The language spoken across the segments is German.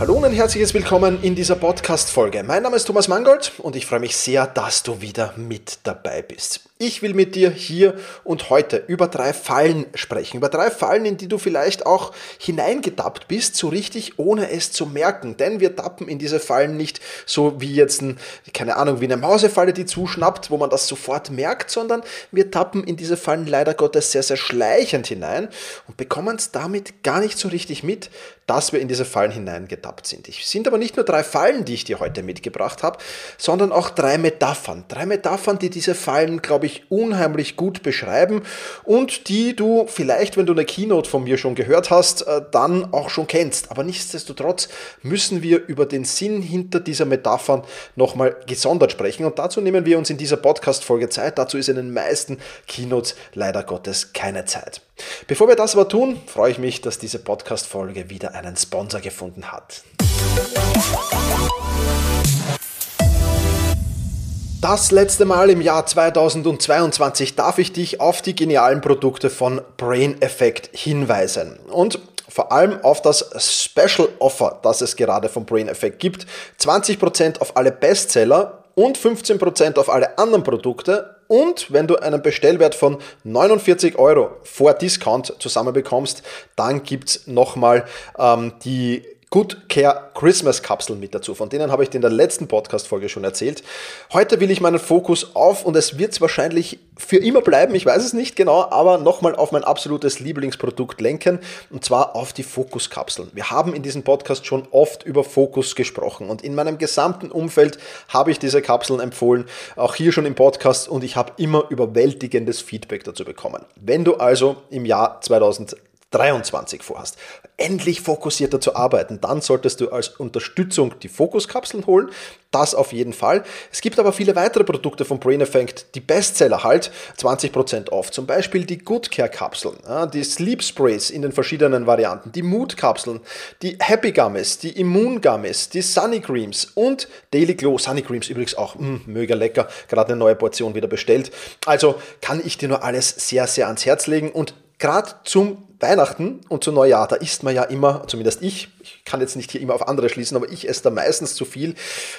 Hallo und ein herzliches Willkommen in dieser Podcast-Folge. Mein Name ist Thomas Mangold und ich freue mich sehr, dass du wieder mit dabei bist. Ich will mit dir hier und heute über drei Fallen sprechen. Über drei Fallen, in die du vielleicht auch hineingetappt bist, so richtig, ohne es zu merken. Denn wir tappen in diese Fallen nicht so wie jetzt, ein, keine Ahnung, wie eine Mausefalle, die zuschnappt, wo man das sofort merkt, sondern wir tappen in diese Fallen leider Gottes sehr, sehr schleichend hinein und bekommen es damit gar nicht so richtig mit, dass wir in diese Fallen hineingetappt sind. Es sind aber nicht nur drei Fallen, die ich dir heute mitgebracht habe, sondern auch drei Metaphern. Drei Metaphern, die diese Fallen, glaube ich, ich, unheimlich gut beschreiben und die du vielleicht, wenn du eine Keynote von mir schon gehört hast, äh, dann auch schon kennst. Aber nichtsdestotrotz müssen wir über den Sinn hinter dieser Metaphern nochmal gesondert sprechen und dazu nehmen wir uns in dieser Podcast-Folge Zeit. Dazu ist in den meisten Keynotes leider Gottes keine Zeit. Bevor wir das aber tun, freue ich mich, dass diese Podcast-Folge wieder einen Sponsor gefunden hat. Das letzte Mal im Jahr 2022 darf ich dich auf die genialen Produkte von Brain Effect hinweisen. Und vor allem auf das Special Offer, das es gerade von Brain Effect gibt. 20% auf alle Bestseller und 15% auf alle anderen Produkte. Und wenn du einen Bestellwert von 49 Euro vor Discount zusammenbekommst, dann gibt es nochmal ähm, die Good Care Christmas Kapseln mit dazu. Von denen habe ich dir in der letzten Podcast-Folge schon erzählt. Heute will ich meinen Fokus auf, und es wird es wahrscheinlich für immer bleiben, ich weiß es nicht genau, aber nochmal auf mein absolutes Lieblingsprodukt lenken, und zwar auf die Fokus-Kapseln. Wir haben in diesem Podcast schon oft über Fokus gesprochen und in meinem gesamten Umfeld habe ich diese Kapseln empfohlen, auch hier schon im Podcast, und ich habe immer überwältigendes Feedback dazu bekommen. Wenn du also im Jahr 2000 23 vorhast, endlich fokussierter zu arbeiten, dann solltest du als Unterstützung die Fokuskapseln holen. Das auf jeden Fall. Es gibt aber viele weitere Produkte von Brain Effect, die Bestseller halt, 20% off. Zum Beispiel die Good Care Kapseln, die Sleep Sprays in den verschiedenen Varianten, die Mood Kapseln, die Happy Gummies, die Immun Gummies, die Sunny Creams und Daily Glow. Sunny Creams übrigens auch mh, mm, mega lecker, gerade eine neue Portion wieder bestellt. Also kann ich dir nur alles sehr, sehr ans Herz legen und gerade zum Weihnachten und zu Neujahr, da isst man ja immer, zumindest ich, ich kann jetzt nicht hier immer auf andere schließen, aber ich esse da meistens zu viel.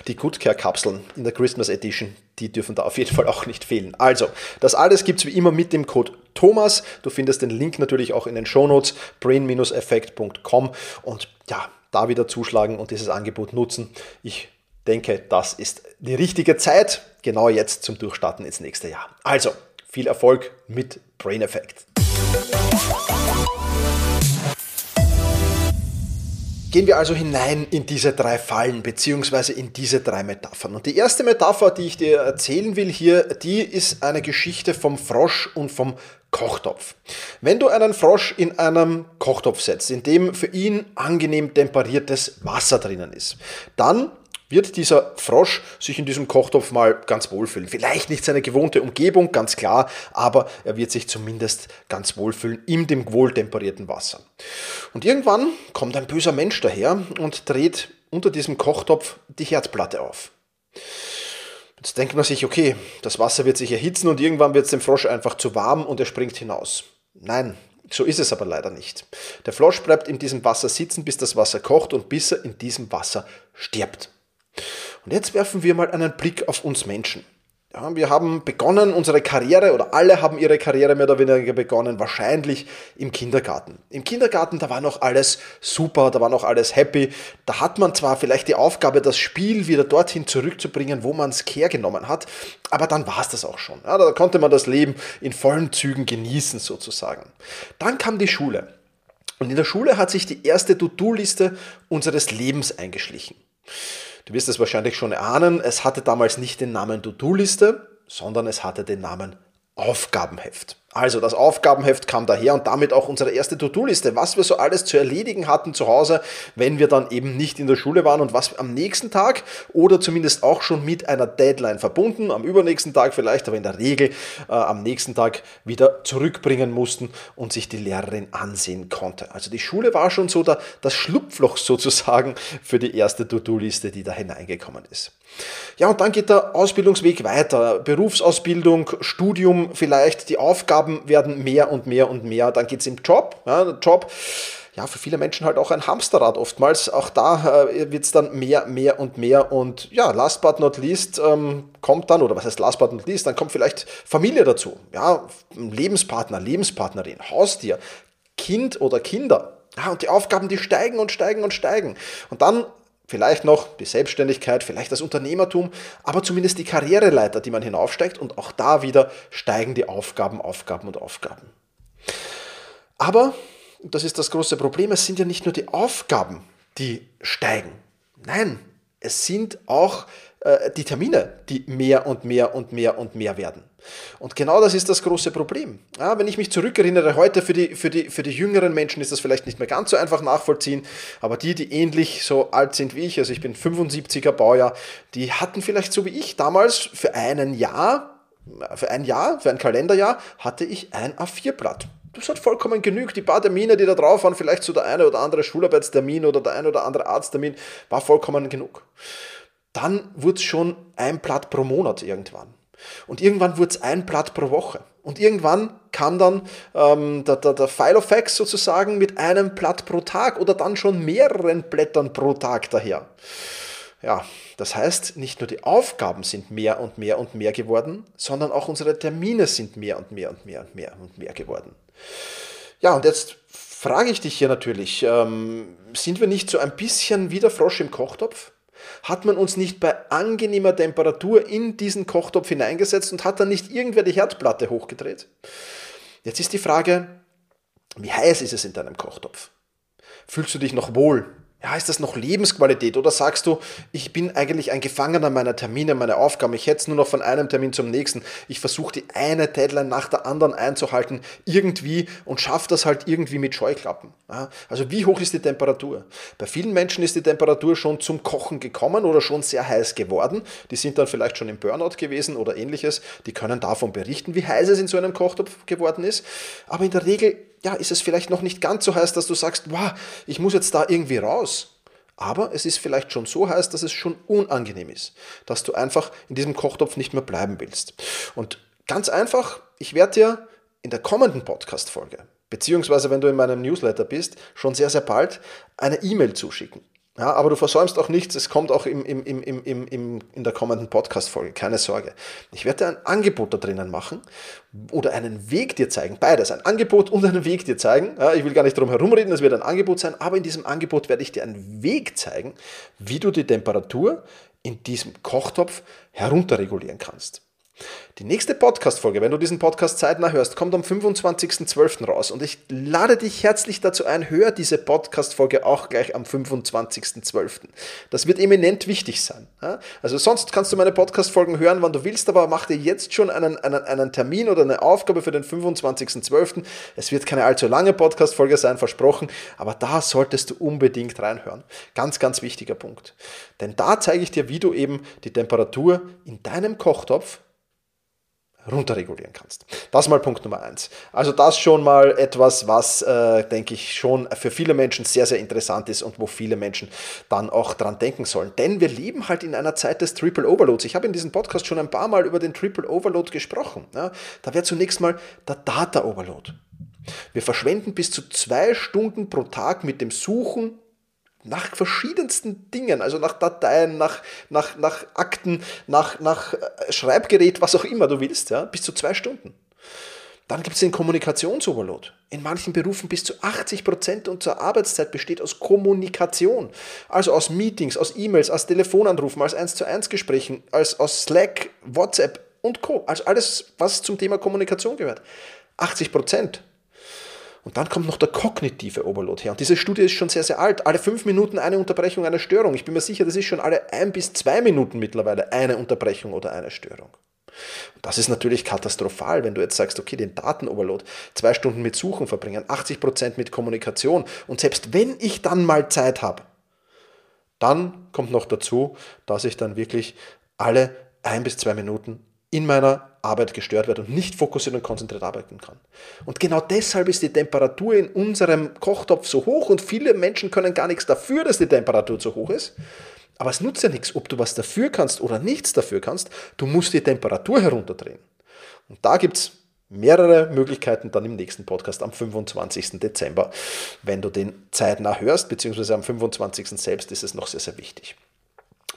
Die Good Care Kapseln in der Christmas Edition, die dürfen da auf jeden Fall auch nicht fehlen. Also, das alles gibt es wie immer mit dem Code Thomas. Du findest den Link natürlich auch in den Shownotes, brain-effekt.com und ja, da wieder zuschlagen und dieses Angebot nutzen. Ich denke, das ist die richtige Zeit, genau jetzt zum Durchstarten ins nächste Jahr. Also, viel Erfolg mit Brain Effect. Gehen wir also hinein in diese drei Fallen beziehungsweise in diese drei Metaphern. Und die erste Metapher, die ich dir erzählen will hier, die ist eine Geschichte vom Frosch und vom Kochtopf. Wenn du einen Frosch in einem Kochtopf setzt, in dem für ihn angenehm temperiertes Wasser drinnen ist, dann wird dieser Frosch sich in diesem Kochtopf mal ganz wohlfühlen. Vielleicht nicht seine gewohnte Umgebung, ganz klar, aber er wird sich zumindest ganz wohlfühlen in dem wohltemperierten Wasser. Und irgendwann kommt ein böser Mensch daher und dreht unter diesem Kochtopf die Herdplatte auf. Jetzt denkt man sich, okay, das Wasser wird sich erhitzen und irgendwann wird es dem Frosch einfach zu warm und er springt hinaus. Nein, so ist es aber leider nicht. Der Frosch bleibt in diesem Wasser sitzen, bis das Wasser kocht und bis er in diesem Wasser stirbt. Und jetzt werfen wir mal einen Blick auf uns Menschen. Ja, wir haben begonnen unsere Karriere oder alle haben ihre Karriere mehr oder weniger begonnen, wahrscheinlich im Kindergarten. Im Kindergarten, da war noch alles super, da war noch alles happy. Da hat man zwar vielleicht die Aufgabe, das Spiel wieder dorthin zurückzubringen, wo man es hergenommen hat, aber dann war es das auch schon. Ja, da konnte man das Leben in vollen Zügen genießen sozusagen. Dann kam die Schule. Und in der Schule hat sich die erste To-Do-Liste unseres Lebens eingeschlichen. Du wirst es wahrscheinlich schon erahnen, es hatte damals nicht den Namen To-Do-Liste, sondern es hatte den Namen Aufgabenheft. Also das Aufgabenheft kam daher und damit auch unsere erste To-Do-Liste, was wir so alles zu erledigen hatten zu Hause, wenn wir dann eben nicht in der Schule waren und was am nächsten Tag oder zumindest auch schon mit einer Deadline verbunden, am übernächsten Tag vielleicht, aber in der Regel äh, am nächsten Tag wieder zurückbringen mussten und sich die Lehrerin ansehen konnte. Also die Schule war schon so der, das Schlupfloch sozusagen für die erste To-Do-Liste, die da hineingekommen ist. Ja, und dann geht der Ausbildungsweg weiter. Berufsausbildung, Studium vielleicht, die Aufgaben werden mehr und mehr und mehr. Dann geht es im Job. Ja, Job, ja, für viele Menschen halt auch ein Hamsterrad oftmals. Auch da äh, wird es dann mehr, mehr und mehr. Und ja, last but not least ähm, kommt dann, oder was heißt last but not least, dann kommt vielleicht Familie dazu. Ja, Lebenspartner, Lebenspartnerin, Haustier, Kind oder Kinder. Ja, und die Aufgaben, die steigen und steigen und steigen. Und dann Vielleicht noch die Selbstständigkeit, vielleicht das Unternehmertum, aber zumindest die Karriereleiter, die man hinaufsteigt und auch da wieder steigen die Aufgaben, Aufgaben und Aufgaben. Aber, das ist das große Problem, es sind ja nicht nur die Aufgaben, die steigen. Nein, es sind auch äh, die Termine, die mehr und mehr und mehr und mehr werden. Und genau das ist das große Problem. Ja, wenn ich mich zurückerinnere, heute für die, für, die, für die jüngeren Menschen ist das vielleicht nicht mehr ganz so einfach nachvollziehen, aber die, die ähnlich so alt sind wie ich, also ich bin 75er Baujahr, die hatten vielleicht so wie ich damals für einen Jahr, für ein Jahr, für ein Kalenderjahr, hatte ich ein A4-Blatt. Das hat vollkommen genügt. Die paar Termine, die da drauf waren, vielleicht so der eine oder andere Schularbeitstermin oder der eine oder andere Arzttermin, war vollkommen genug dann wurde es schon ein Blatt pro Monat irgendwann. Und irgendwann wurde es ein Blatt pro Woche. Und irgendwann kam dann ähm, der, der, der File of Facts sozusagen mit einem Blatt pro Tag oder dann schon mehreren Blättern pro Tag daher. Ja, das heißt, nicht nur die Aufgaben sind mehr und mehr und mehr geworden, sondern auch unsere Termine sind mehr und mehr und mehr und mehr und mehr geworden. Ja, und jetzt frage ich dich hier natürlich, ähm, sind wir nicht so ein bisschen wie der Frosch im Kochtopf? Hat man uns nicht bei angenehmer Temperatur in diesen Kochtopf hineingesetzt und hat dann nicht irgendwer die Herdplatte hochgedreht? Jetzt ist die Frage, wie heiß ist es in deinem Kochtopf? Fühlst du dich noch wohl? Ja, ist das noch Lebensqualität? Oder sagst du, ich bin eigentlich ein Gefangener meiner Termine, meiner Aufgaben, ich hetze nur noch von einem Termin zum nächsten, ich versuche die eine Deadline nach der anderen einzuhalten, irgendwie und schaffe das halt irgendwie mit Scheuklappen. Ja, also wie hoch ist die Temperatur? Bei vielen Menschen ist die Temperatur schon zum Kochen gekommen oder schon sehr heiß geworden, die sind dann vielleicht schon im Burnout gewesen oder ähnliches, die können davon berichten, wie heiß es in so einem Kochtopf geworden ist, aber in der Regel ja, ist es vielleicht noch nicht ganz so heiß, dass du sagst, wow, ich muss jetzt da irgendwie raus. Aber es ist vielleicht schon so heiß, dass es schon unangenehm ist, dass du einfach in diesem Kochtopf nicht mehr bleiben willst. Und ganz einfach, ich werde dir in der kommenden Podcast-Folge, beziehungsweise wenn du in meinem Newsletter bist, schon sehr, sehr bald eine E-Mail zuschicken. Ja, aber du versäumst auch nichts, es kommt auch im, im, im, im, im, in der kommenden Podcast-Folge, keine Sorge. Ich werde dir ein Angebot da drinnen machen oder einen Weg dir zeigen, beides, ein Angebot und einen Weg dir zeigen. Ja, ich will gar nicht drum herum reden, es wird ein Angebot sein, aber in diesem Angebot werde ich dir einen Weg zeigen, wie du die Temperatur in diesem Kochtopf herunterregulieren kannst. Die nächste Podcast-Folge, wenn du diesen Podcast zeitnah hörst, kommt am 25.12. raus. Und ich lade dich herzlich dazu ein, hör diese Podcast-Folge auch gleich am 25.12. Das wird eminent wichtig sein. Also sonst kannst du meine Podcast-Folgen hören, wann du willst, aber mach dir jetzt schon einen, einen, einen Termin oder eine Aufgabe für den 25.12. Es wird keine allzu lange Podcast-Folge sein, versprochen, aber da solltest du unbedingt reinhören. Ganz, ganz wichtiger Punkt. Denn da zeige ich dir, wie du eben die Temperatur in deinem Kochtopf runterregulieren kannst. Das mal Punkt Nummer eins. Also das schon mal etwas, was, äh, denke ich, schon für viele Menschen sehr, sehr interessant ist und wo viele Menschen dann auch dran denken sollen. Denn wir leben halt in einer Zeit des Triple Overloads. Ich habe in diesem Podcast schon ein paar Mal über den Triple Overload gesprochen. Ja, da wäre zunächst mal der Data Overload. Wir verschwenden bis zu zwei Stunden pro Tag mit dem Suchen nach verschiedensten Dingen, also nach Dateien, nach, nach, nach Akten, nach, nach äh, Schreibgerät, was auch immer du willst, ja, bis zu zwei Stunden. Dann gibt es den Kommunikationsoverload. In manchen Berufen bis zu 80 Prozent unserer Arbeitszeit besteht aus Kommunikation. Also aus Meetings, aus E-Mails, aus Telefonanrufen, aus 1 zu 1 Gesprächen, als aus Slack, WhatsApp und Co. Also alles, was zum Thema Kommunikation gehört. 80 Prozent. Und dann kommt noch der kognitive Overload her. Und diese Studie ist schon sehr, sehr alt. Alle fünf Minuten eine Unterbrechung, eine Störung. Ich bin mir sicher, das ist schon alle ein bis zwei Minuten mittlerweile eine Unterbrechung oder eine Störung. Das ist natürlich katastrophal, wenn du jetzt sagst, okay, den Datenoverload, zwei Stunden mit Suchen verbringen, 80 Prozent mit Kommunikation und selbst wenn ich dann mal Zeit habe, dann kommt noch dazu, dass ich dann wirklich alle ein bis zwei Minuten in meiner Arbeit gestört werde und nicht fokussiert und konzentriert arbeiten kann. Und genau deshalb ist die Temperatur in unserem Kochtopf so hoch und viele Menschen können gar nichts dafür, dass die Temperatur so hoch ist. Aber es nutzt ja nichts, ob du was dafür kannst oder nichts dafür kannst. Du musst die Temperatur herunterdrehen. Und da gibt es mehrere Möglichkeiten dann im nächsten Podcast am 25. Dezember, wenn du den zeitnah hörst, beziehungsweise am 25. selbst ist es noch sehr, sehr wichtig.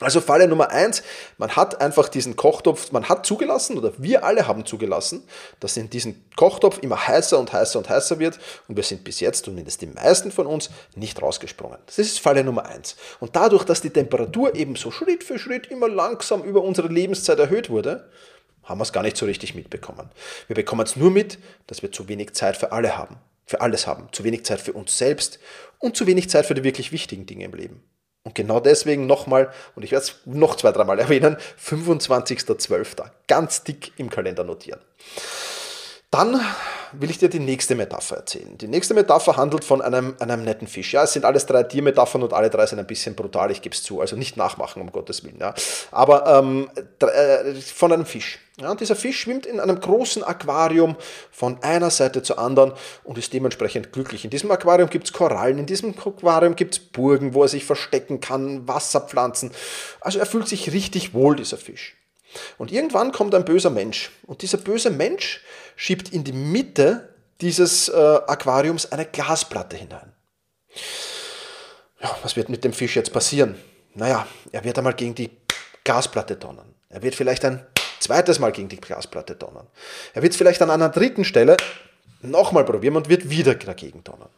Also Falle Nummer eins, man hat einfach diesen Kochtopf, man hat zugelassen oder wir alle haben zugelassen, dass in diesem Kochtopf immer heißer und heißer und heißer wird und wir sind bis jetzt, zumindest die meisten von uns, nicht rausgesprungen. Das ist Falle Nummer eins. Und dadurch, dass die Temperatur eben so Schritt für Schritt immer langsam über unsere Lebenszeit erhöht wurde, haben wir es gar nicht so richtig mitbekommen. Wir bekommen es nur mit, dass wir zu wenig Zeit für alle haben, für alles haben, zu wenig Zeit für uns selbst und zu wenig Zeit für die wirklich wichtigen Dinge im Leben. Und genau deswegen nochmal, und ich werde es noch zwei, dreimal erwähnen, 25.12. Ganz dick im Kalender notieren. Dann will ich dir die nächste Metapher erzählen. Die nächste Metapher handelt von einem, einem netten Fisch. Ja, es sind alles drei Tiermetaphern und alle drei sind ein bisschen brutal, ich gebe es zu. Also nicht nachmachen, um Gottes Willen. Ja. Aber ähm, äh, von einem Fisch. Ja, dieser Fisch schwimmt in einem großen Aquarium von einer Seite zur anderen und ist dementsprechend glücklich. In diesem Aquarium gibt es Korallen, in diesem Aquarium gibt es Burgen, wo er sich verstecken kann, Wasserpflanzen. Also er fühlt sich richtig wohl, dieser Fisch. Und irgendwann kommt ein böser Mensch. Und dieser böse Mensch schiebt in die Mitte dieses äh, Aquariums eine Glasplatte hinein. Ja, was wird mit dem Fisch jetzt passieren? Naja, er wird einmal gegen die Glasplatte donnern. Er wird vielleicht ein zweites Mal gegen die Glasplatte donnern. Er wird vielleicht an einer dritten Stelle nochmal probieren und wird wieder dagegen donnern.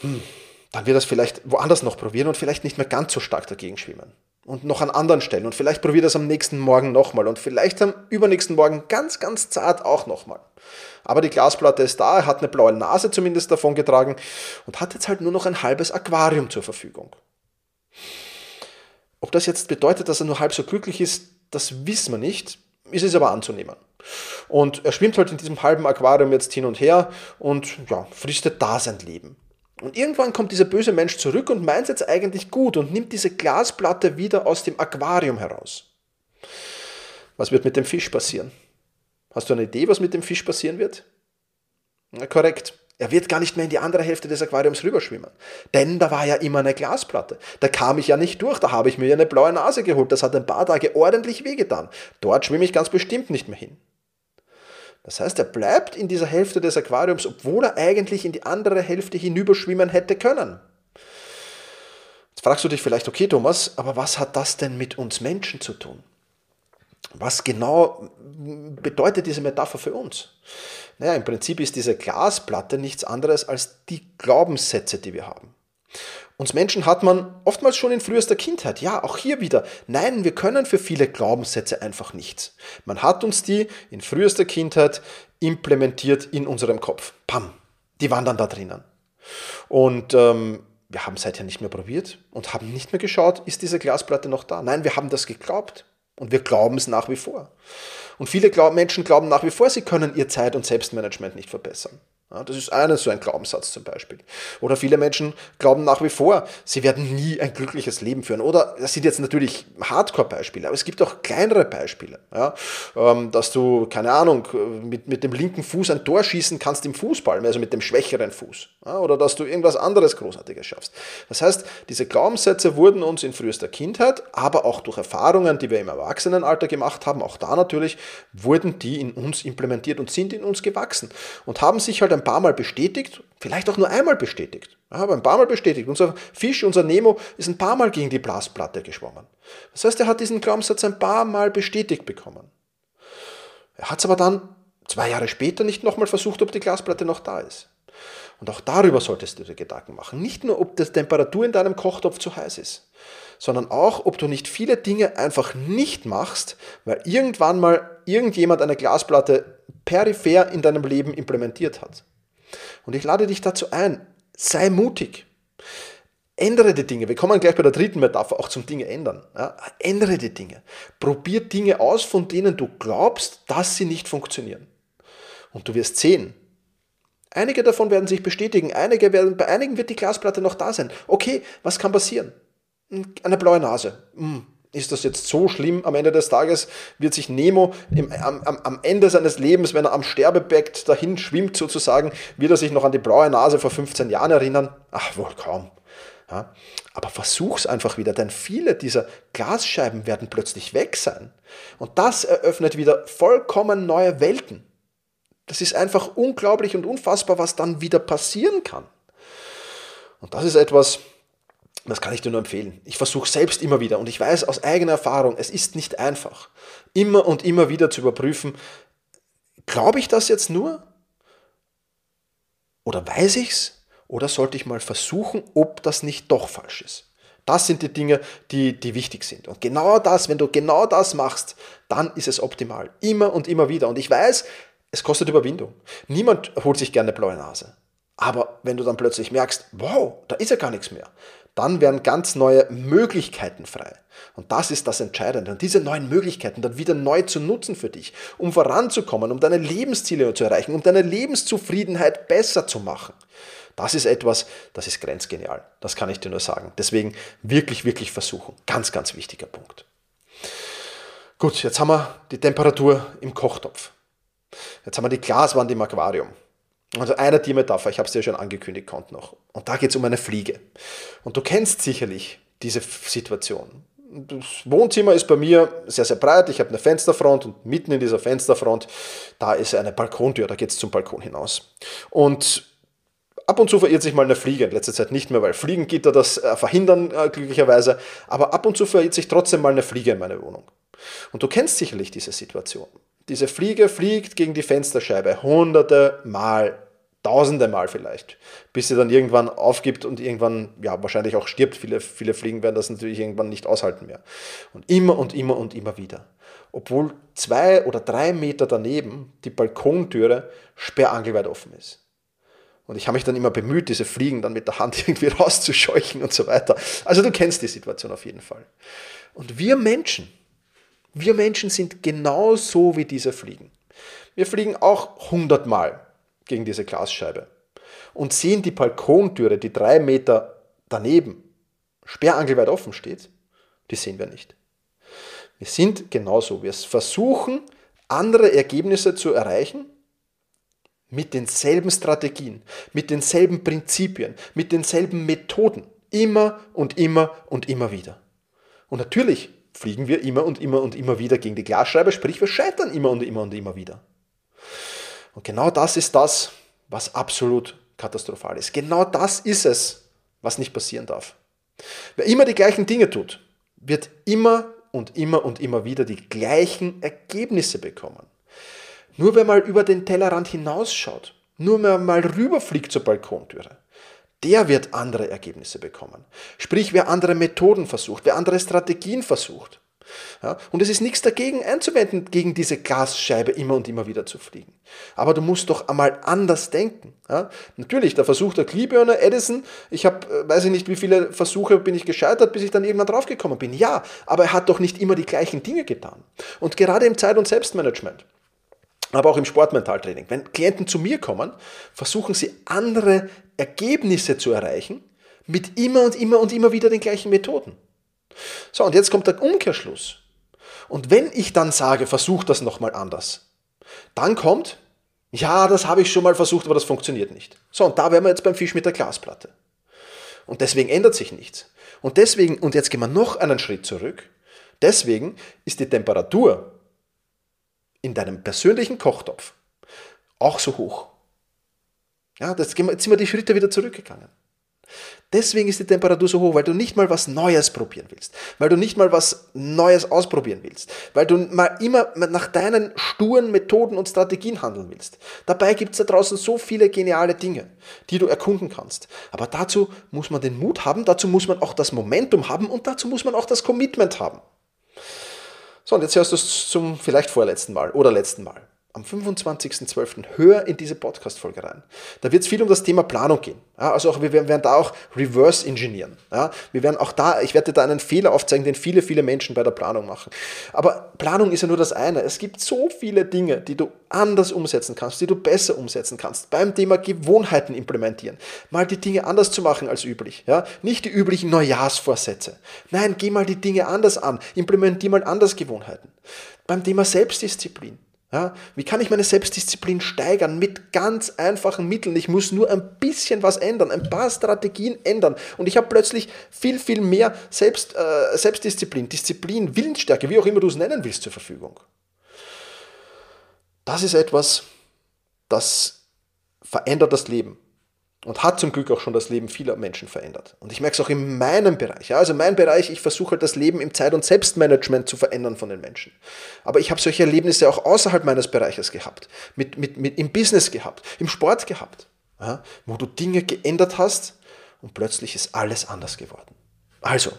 Hm, dann wird er es vielleicht woanders noch probieren und vielleicht nicht mehr ganz so stark dagegen schwimmen und noch an anderen Stellen und vielleicht probiert das am nächsten Morgen nochmal und vielleicht am übernächsten Morgen ganz, ganz zart auch nochmal. Aber die Glasplatte ist da, er hat eine blaue Nase zumindest davon getragen und hat jetzt halt nur noch ein halbes Aquarium zur Verfügung. Ob das jetzt bedeutet, dass er nur halb so glücklich ist, das wissen wir nicht, ist es aber anzunehmen. Und er schwimmt halt in diesem halben Aquarium jetzt hin und her und ja, fristet da sein Leben. Und irgendwann kommt dieser böse Mensch zurück und meint es jetzt eigentlich gut und nimmt diese Glasplatte wieder aus dem Aquarium heraus. Was wird mit dem Fisch passieren? Hast du eine Idee, was mit dem Fisch passieren wird? Na, korrekt. Er wird gar nicht mehr in die andere Hälfte des Aquariums rüberschwimmen. Denn da war ja immer eine Glasplatte. Da kam ich ja nicht durch. Da habe ich mir ja eine blaue Nase geholt. Das hat ein paar Tage ordentlich wehgetan. Dort schwimme ich ganz bestimmt nicht mehr hin. Das heißt, er bleibt in dieser Hälfte des Aquariums, obwohl er eigentlich in die andere Hälfte hinüberschwimmen hätte können. Jetzt fragst du dich vielleicht, okay Thomas, aber was hat das denn mit uns Menschen zu tun? Was genau bedeutet diese Metapher für uns? Naja, im Prinzip ist diese Glasplatte nichts anderes als die Glaubenssätze, die wir haben. Uns Menschen hat man oftmals schon in frühester Kindheit. Ja, auch hier wieder. Nein, wir können für viele Glaubenssätze einfach nichts. Man hat uns die in frühester Kindheit implementiert in unserem Kopf. Pam, die waren dann da drinnen. Und ähm, wir haben seither nicht mehr probiert und haben nicht mehr geschaut, ist diese Glasplatte noch da. Nein, wir haben das geglaubt und wir glauben es nach wie vor. Und viele Menschen glauben nach wie vor, sie können ihr Zeit- und Selbstmanagement nicht verbessern. Das ist einer so ein Glaubenssatz zum Beispiel. Oder viele Menschen glauben nach wie vor, sie werden nie ein glückliches Leben führen. Oder das sind jetzt natürlich Hardcore-Beispiele, aber es gibt auch kleinere Beispiele. Ja, ähm, dass du, keine Ahnung, mit, mit dem linken Fuß ein Tor schießen kannst im Fußball, also mit dem schwächeren Fuß. Ja, oder dass du irgendwas anderes Großartiges schaffst. Das heißt, diese Glaubenssätze wurden uns in frühester Kindheit, aber auch durch Erfahrungen, die wir im Erwachsenenalter gemacht haben, auch da natürlich, wurden die in uns implementiert und sind in uns gewachsen und haben sich halt ein paar Mal bestätigt, vielleicht auch nur einmal bestätigt. Aber ein paar Mal bestätigt. Unser Fisch, unser Nemo ist ein paar Mal gegen die Blasplatte geschwommen. Das heißt, er hat diesen Glaubenssatz ein paar Mal bestätigt bekommen. Er hat es aber dann zwei Jahre später nicht nochmal versucht, ob die Glasplatte noch da ist. Und auch darüber solltest du dir Gedanken machen. Nicht nur, ob die Temperatur in deinem Kochtopf zu heiß ist, sondern auch, ob du nicht viele Dinge einfach nicht machst, weil irgendwann mal irgendjemand eine Glasplatte peripher in deinem Leben implementiert hat. Und ich lade dich dazu ein, sei mutig. Ändere die Dinge. Wir kommen gleich bei der dritten Metapher auch zum Dinge ändern. Ja, ändere die Dinge. Probier Dinge aus, von denen du glaubst, dass sie nicht funktionieren. Und du wirst sehen, einige davon werden sich bestätigen, einige werden, bei einigen wird die Glasplatte noch da sein. Okay, was kann passieren? Eine blaue Nase. Hm, ist das jetzt so schlimm? Am Ende des Tages wird sich Nemo im, am, am, Ende seines Lebens, wenn er am Sterbebett dahin schwimmt sozusagen, wird er sich noch an die blaue Nase vor 15 Jahren erinnern? Ach, wohl kaum. Ja? Aber versuch's einfach wieder, denn viele dieser Glasscheiben werden plötzlich weg sein. Und das eröffnet wieder vollkommen neue Welten. Das ist einfach unglaublich und unfassbar, was dann wieder passieren kann. Und das ist etwas, das kann ich dir nur empfehlen. Ich versuche selbst immer wieder und ich weiß aus eigener Erfahrung, es ist nicht einfach, immer und immer wieder zu überprüfen, glaube ich das jetzt nur? Oder weiß ich's? Oder sollte ich mal versuchen, ob das nicht doch falsch ist? Das sind die Dinge, die, die wichtig sind. Und genau das, wenn du genau das machst, dann ist es optimal. Immer und immer wieder. Und ich weiß, es kostet Überwindung. Niemand holt sich gerne blaue Nase. Aber wenn du dann plötzlich merkst, wow, da ist ja gar nichts mehr, dann werden ganz neue Möglichkeiten frei. Und das ist das Entscheidende. Und diese neuen Möglichkeiten dann wieder neu zu nutzen für dich, um voranzukommen, um deine Lebensziele zu erreichen, um deine Lebenszufriedenheit besser zu machen. Das ist etwas, das ist grenzgenial. Das kann ich dir nur sagen. Deswegen wirklich, wirklich versuchen. Ganz, ganz wichtiger Punkt. Gut, jetzt haben wir die Temperatur im Kochtopf. Jetzt haben wir die Glaswand im Aquarium. Also eine Tiermetapher, ich habe es dir schon angekündigt, kommt noch. Und da geht es um eine Fliege. Und du kennst sicherlich diese Situation. Das Wohnzimmer ist bei mir sehr, sehr breit. Ich habe eine Fensterfront und mitten in dieser Fensterfront, da ist eine Balkontür, da geht es zum Balkon hinaus. Und ab und zu verirrt sich mal eine Fliege, in letzter Zeit nicht mehr, weil Fliegengitter das äh, verhindern, äh, glücklicherweise. Aber ab und zu verirrt sich trotzdem mal eine Fliege in meine Wohnung. Und du kennst sicherlich diese Situation. Diese Fliege fliegt gegen die Fensterscheibe hunderte Mal tausende Mal vielleicht, bis sie dann irgendwann aufgibt und irgendwann, ja, wahrscheinlich auch stirbt. Viele, viele Fliegen werden das natürlich irgendwann nicht aushalten mehr. Und immer und immer und immer wieder. Obwohl zwei oder drei Meter daneben die Balkontüre sperrangelweit offen ist. Und ich habe mich dann immer bemüht, diese Fliegen dann mit der Hand irgendwie rauszuscheuchen und so weiter. Also du kennst die Situation auf jeden Fall. Und wir Menschen, wir Menschen sind genauso wie diese Fliegen. Wir fliegen auch hundertmal gegen diese Glasscheibe und sehen die Balkontüre, die drei Meter daneben sperrangelweit offen steht, die sehen wir nicht. Wir sind genauso. Wir versuchen, andere Ergebnisse zu erreichen mit denselben Strategien, mit denselben Prinzipien, mit denselben Methoden. Immer und immer und immer wieder. Und natürlich fliegen wir immer und immer und immer wieder gegen die Glasscheibe, sprich wir scheitern immer und immer und immer wieder. Und genau das ist das, was absolut katastrophal ist. Genau das ist es, was nicht passieren darf. Wer immer die gleichen Dinge tut, wird immer und immer und immer wieder die gleichen Ergebnisse bekommen. Nur wer mal über den Tellerrand hinausschaut, nur wer mal rüberfliegt zur Balkontüre, der wird andere Ergebnisse bekommen. Sprich, wer andere Methoden versucht, wer andere Strategien versucht, ja, und es ist nichts dagegen einzuwenden, gegen diese Glasscheibe immer und immer wieder zu fliegen. Aber du musst doch einmal anders denken. Ja. Natürlich, der Versuch der Glühbirne, Edison, ich habe, äh, weiß ich nicht, wie viele Versuche bin ich gescheitert, bis ich dann irgendwann draufgekommen bin. Ja, aber er hat doch nicht immer die gleichen Dinge getan. Und gerade im Zeit- und Selbstmanagement, aber auch im Sportmentaltraining, wenn Klienten zu mir kommen, versuchen sie andere Ergebnisse zu erreichen mit immer und immer und immer wieder den gleichen Methoden. So, und jetzt kommt der Umkehrschluss. Und wenn ich dann sage, versuch das nochmal anders, dann kommt, ja, das habe ich schon mal versucht, aber das funktioniert nicht. So, und da wären wir jetzt beim Fisch mit der Glasplatte. Und deswegen ändert sich nichts. Und deswegen, und jetzt gehen wir noch einen Schritt zurück, deswegen ist die Temperatur in deinem persönlichen Kochtopf auch so hoch. Ja, jetzt sind wir die Schritte wieder zurückgegangen. Deswegen ist die Temperatur so hoch, weil du nicht mal was Neues probieren willst, weil du nicht mal was Neues ausprobieren willst, weil du mal immer nach deinen sturen Methoden und Strategien handeln willst. Dabei gibt es da draußen so viele geniale Dinge, die du erkunden kannst. Aber dazu muss man den Mut haben, dazu muss man auch das Momentum haben und dazu muss man auch das Commitment haben. So, und jetzt hörst du es zum vielleicht vorletzten Mal oder letzten Mal. Am 25.12. hör in diese Podcast-Folge rein. Da wird es viel um das Thema Planung gehen. Ja, also auch, wir werden da auch reverse engineeren. Ja, wir werden auch da, ich werde da einen Fehler aufzeigen, den viele, viele Menschen bei der Planung machen. Aber Planung ist ja nur das eine. Es gibt so viele Dinge, die du anders umsetzen kannst, die du besser umsetzen kannst. Beim Thema Gewohnheiten implementieren. Mal die Dinge anders zu machen als üblich. Ja, nicht die üblichen Neujahrsvorsätze. Nein, geh mal die Dinge anders an. Implementier mal anders Gewohnheiten. Beim Thema Selbstdisziplin. Ja, wie kann ich meine Selbstdisziplin steigern? Mit ganz einfachen Mitteln. Ich muss nur ein bisschen was ändern, ein paar Strategien ändern. Und ich habe plötzlich viel, viel mehr Selbst, äh, Selbstdisziplin, Disziplin, Willensstärke, wie auch immer du es nennen willst, zur Verfügung. Das ist etwas, das verändert das Leben und hat zum Glück auch schon das Leben vieler Menschen verändert. Und ich merke es auch in meinem Bereich. Ja, also mein Bereich, ich versuche halt das Leben im Zeit- und Selbstmanagement zu verändern von den Menschen. Aber ich habe solche Erlebnisse auch außerhalb meines Bereiches gehabt, mit, mit, mit, im Business gehabt, im Sport gehabt, ja, wo du Dinge geändert hast und plötzlich ist alles anders geworden. Also,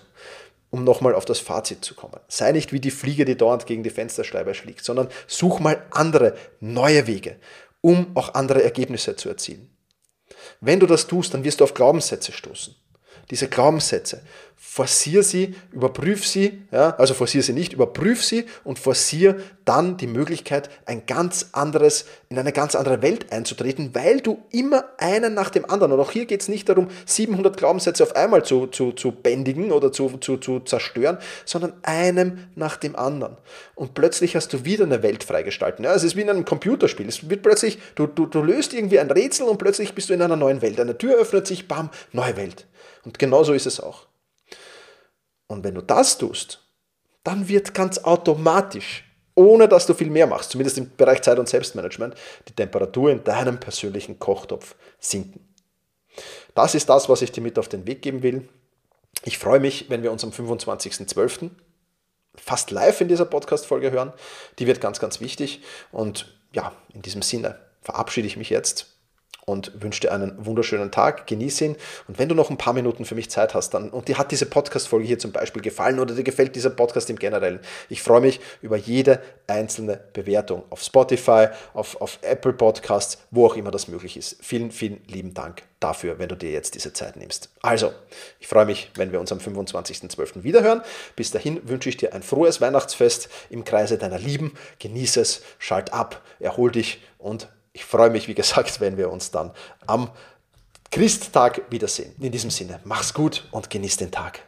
um nochmal auf das Fazit zu kommen. Sei nicht wie die Fliege, die dauernd gegen die Fensterscheibe schlägt, sondern such mal andere, neue Wege, um auch andere Ergebnisse zu erzielen. Wenn du das tust, dann wirst du auf Glaubenssätze stoßen. Diese Glaubenssätze, forcier sie, überprüf sie, ja, also forcier sie nicht, überprüf sie und forcier dann die Möglichkeit, ein ganz anderes, in eine ganz andere Welt einzutreten, weil du immer einen nach dem anderen, und auch hier geht es nicht darum, 700 Glaubenssätze auf einmal zu, zu, zu bändigen oder zu, zu, zu zerstören, sondern einem nach dem anderen. Und plötzlich hast du wieder eine Welt freigestalten. Ja, es ist wie in einem Computerspiel. Es wird plötzlich, du, du, du löst irgendwie ein Rätsel und plötzlich bist du in einer neuen Welt. Eine Tür öffnet sich, bam, neue Welt. Und genauso ist es auch. Und wenn du das tust, dann wird ganz automatisch, ohne dass du viel mehr machst, zumindest im Bereich Zeit- und Selbstmanagement, die Temperatur in deinem persönlichen Kochtopf sinken. Das ist das, was ich dir mit auf den Weg geben will. Ich freue mich, wenn wir uns am 25.12. fast live in dieser Podcast-Folge hören. Die wird ganz, ganz wichtig. Und ja, in diesem Sinne verabschiede ich mich jetzt und wünsche dir einen wunderschönen Tag, genieße ihn und wenn du noch ein paar Minuten für mich Zeit hast dann, und dir hat diese Podcast-Folge hier zum Beispiel gefallen oder dir gefällt dieser Podcast im Generellen, ich freue mich über jede einzelne Bewertung auf Spotify, auf, auf Apple Podcasts, wo auch immer das möglich ist. Vielen, vielen lieben Dank dafür, wenn du dir jetzt diese Zeit nimmst. Also, ich freue mich, wenn wir uns am 25.12. wiederhören. Bis dahin wünsche ich dir ein frohes Weihnachtsfest im Kreise deiner Lieben. Genieße es, schalt ab, erhol dich und ich freue mich, wie gesagt, wenn wir uns dann am Christtag wiedersehen. In diesem Sinne, mach's gut und genieß den Tag.